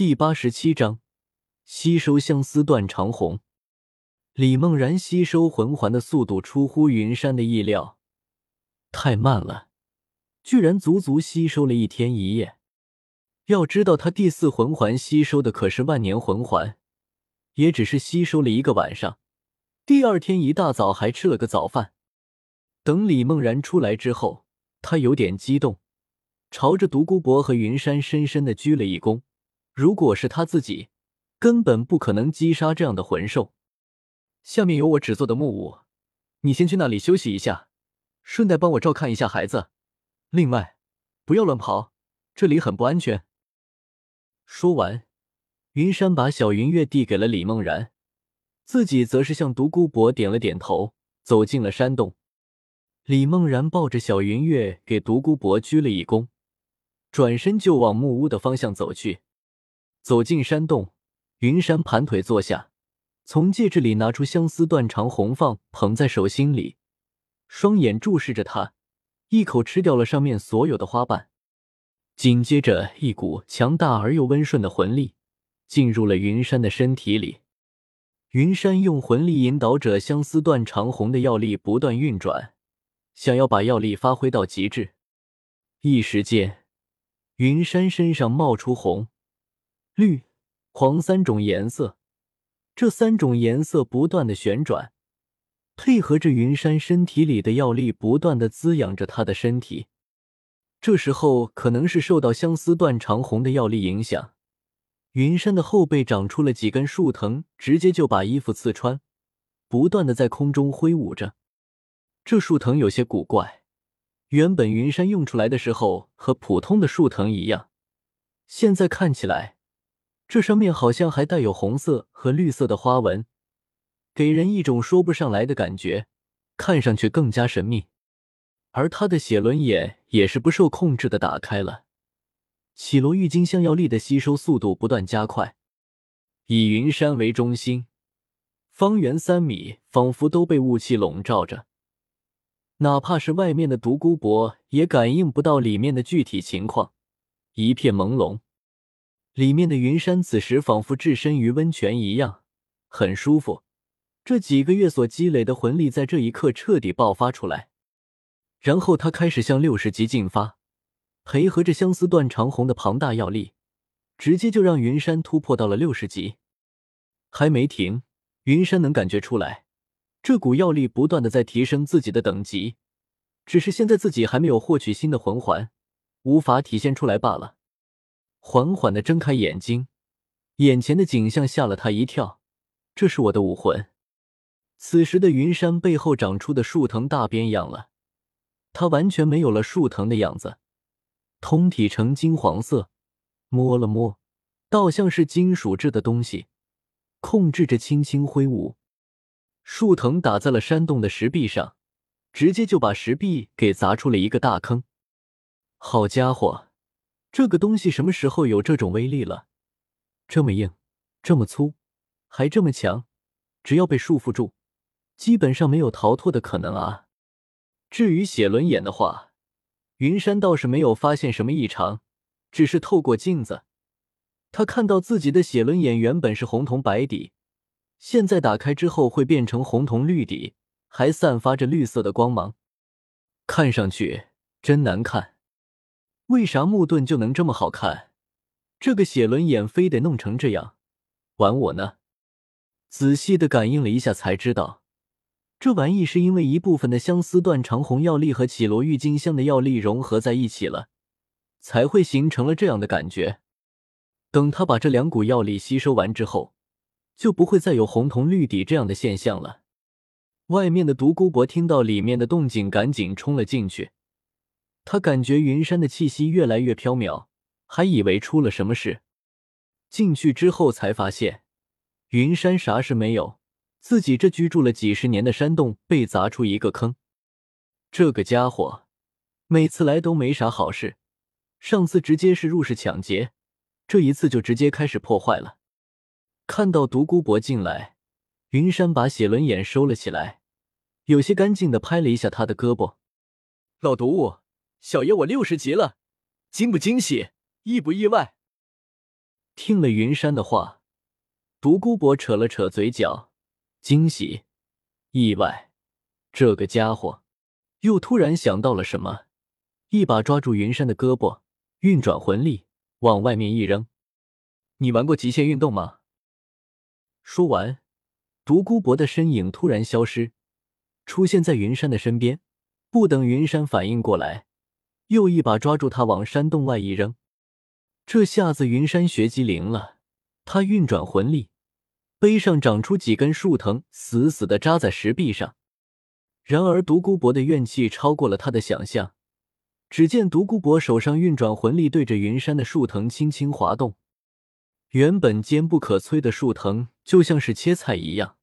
第八十七章，吸收相思断肠红。李梦然吸收魂环的速度出乎云山的意料，太慢了，居然足足吸收了一天一夜。要知道，他第四魂环吸收的可是万年魂环，也只是吸收了一个晚上。第二天一大早还吃了个早饭。等李梦然出来之后，他有点激动，朝着独孤博和云山深深的鞠了一躬。如果是他自己，根本不可能击杀这样的魂兽。下面有我只做的木屋，你先去那里休息一下，顺带帮我照看一下孩子。另外，不要乱跑，这里很不安全。说完，云山把小云月递给了李梦然，自己则是向独孤博点了点头，走进了山洞。李梦然抱着小云月给独孤博鞠了一躬，转身就往木屋的方向走去。走进山洞，云山盘腿坐下，从戒指里拿出相思断肠红放，捧在手心里，双眼注视着他，一口吃掉了上面所有的花瓣。紧接着，一股强大而又温顺的魂力进入了云山的身体里。云山用魂力引导着相思断肠红的药力不断运转，想要把药力发挥到极致。一时间，云山身上冒出红。绿、黄三种颜色，这三种颜色不断的旋转，配合着云山身体里的药力，不断的滋养着他的身体。这时候，可能是受到相思断肠红的药力影响，云山的后背长出了几根树藤，直接就把衣服刺穿，不断的在空中挥舞着。这树藤有些古怪，原本云山用出来的时候和普通的树藤一样，现在看起来。这上面好像还带有红色和绿色的花纹，给人一种说不上来的感觉，看上去更加神秘。而他的写轮眼也是不受控制的打开了，绮罗郁金香药力的吸收速度不断加快。以云山为中心，方圆三米仿佛都被雾气笼罩着，哪怕是外面的独孤博也感应不到里面的具体情况，一片朦胧。里面的云山此时仿佛置身于温泉一样，很舒服。这几个月所积累的魂力在这一刻彻底爆发出来，然后他开始向六十级进发，配合着相思断肠红的庞大药力，直接就让云山突破到了六十级。还没停，云山能感觉出来，这股药力不断的在提升自己的等级，只是现在自己还没有获取新的魂环，无法体现出来罢了。缓缓的睁开眼睛，眼前的景象吓了他一跳。这是我的武魂。此时的云山背后长出的树藤大变样了，它完全没有了树藤的样子，通体呈金黄色。摸了摸，倒像是金属制的东西，控制着轻轻挥舞。树藤打在了山洞的石壁上，直接就把石壁给砸出了一个大坑。好家伙！这个东西什么时候有这种威力了？这么硬，这么粗，还这么强，只要被束缚住，基本上没有逃脱的可能啊！至于血轮眼的话，云山倒是没有发现什么异常，只是透过镜子，他看到自己的血轮眼原本是红铜白底，现在打开之后会变成红铜绿底，还散发着绿色的光芒，看上去真难看。为啥木盾就能这么好看？这个血轮眼非得弄成这样，玩我呢？仔细的感应了一下，才知道这玩意是因为一部分的相思断肠红药力和绮罗郁金香的药力融合在一起了，才会形成了这样的感觉。等他把这两股药力吸收完之后，就不会再有红铜绿底这样的现象了。外面的独孤博听到里面的动静，赶紧冲了进去。他感觉云山的气息越来越飘渺，还以为出了什么事。进去之后才发现，云山啥事没有，自己这居住了几十年的山洞被砸出一个坑。这个家伙每次来都没啥好事，上次直接是入室抢劫，这一次就直接开始破坏了。看到独孤博进来，云山把写轮眼收了起来，有些干净的拍了一下他的胳膊，老毒物。小爷我六十级了，惊不惊喜，意不意外？听了云山的话，独孤博扯了扯嘴角，惊喜、意外。这个家伙又突然想到了什么，一把抓住云山的胳膊，运转魂力往外面一扔：“你玩过极限运动吗？”说完，独孤博的身影突然消失，出现在云山的身边。不等云山反应过来，又一把抓住他往山洞外一扔。这下子云山学机灵了，他运转魂力，背上长出几根树藤，死死的扎在石壁上。然而独孤博的怨气超过了他的想象，只见独孤博手上运转魂力，对着云山的树藤轻轻滑动。原本坚不可摧的树藤，就像是切菜一样，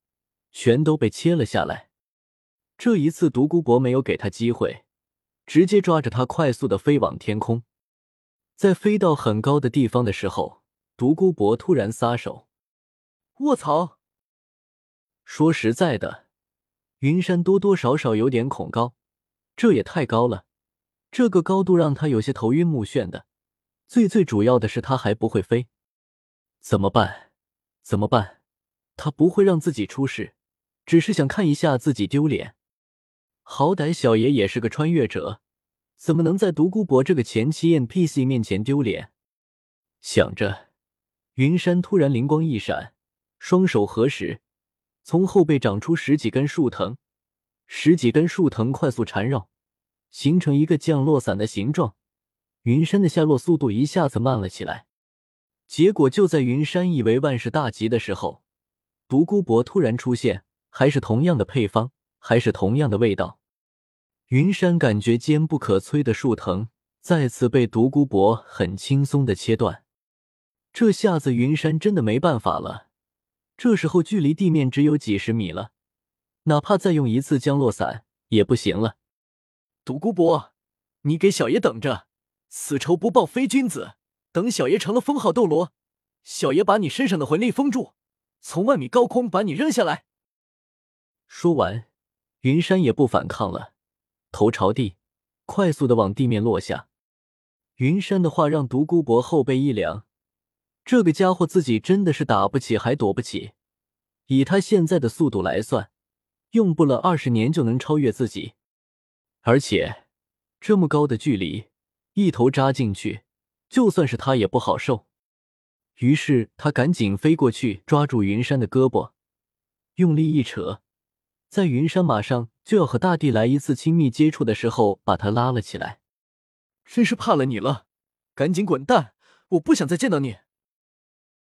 全都被切了下来。这一次，独孤博没有给他机会，直接抓着他快速的飞往天空。在飞到很高的地方的时候，独孤博突然撒手：“卧槽！”说实在的，云山多多少少有点恐高，这也太高了，这个高度让他有些头晕目眩的。最最主要的是，他还不会飞。怎么办？怎么办？他不会让自己出事，只是想看一下自己丢脸。好歹小爷也是个穿越者，怎么能在独孤博这个前期 NPC 面前丢脸？想着，云山突然灵光一闪，双手合十，从后背长出十几根树藤，十几根树藤快速缠绕，形成一个降落伞的形状。云山的下落速度一下子慢了起来。结果就在云山以为万事大吉的时候，独孤博突然出现，还是同样的配方，还是同样的味道。云山感觉坚不可摧的树藤再次被独孤博很轻松的切断，这下子云山真的没办法了。这时候距离地面只有几十米了，哪怕再用一次降落伞也不行了。独孤博，你给小爷等着，此仇不报非君子。等小爷成了封号斗罗，小爷把你身上的魂力封住，从万米高空把你扔下来。说完，云山也不反抗了，头朝地，快速的往地面落下。云山的话让独孤博后背一凉，这个家伙自己真的是打不起还躲不起。以他现在的速度来算，用不了二十年就能超越自己，而且这么高的距离，一头扎进去。就算是他也不好受，于是他赶紧飞过去，抓住云山的胳膊，用力一扯，在云山马上就要和大地来一次亲密接触的时候，把他拉了起来。真是怕了你了，赶紧滚蛋！我不想再见到你。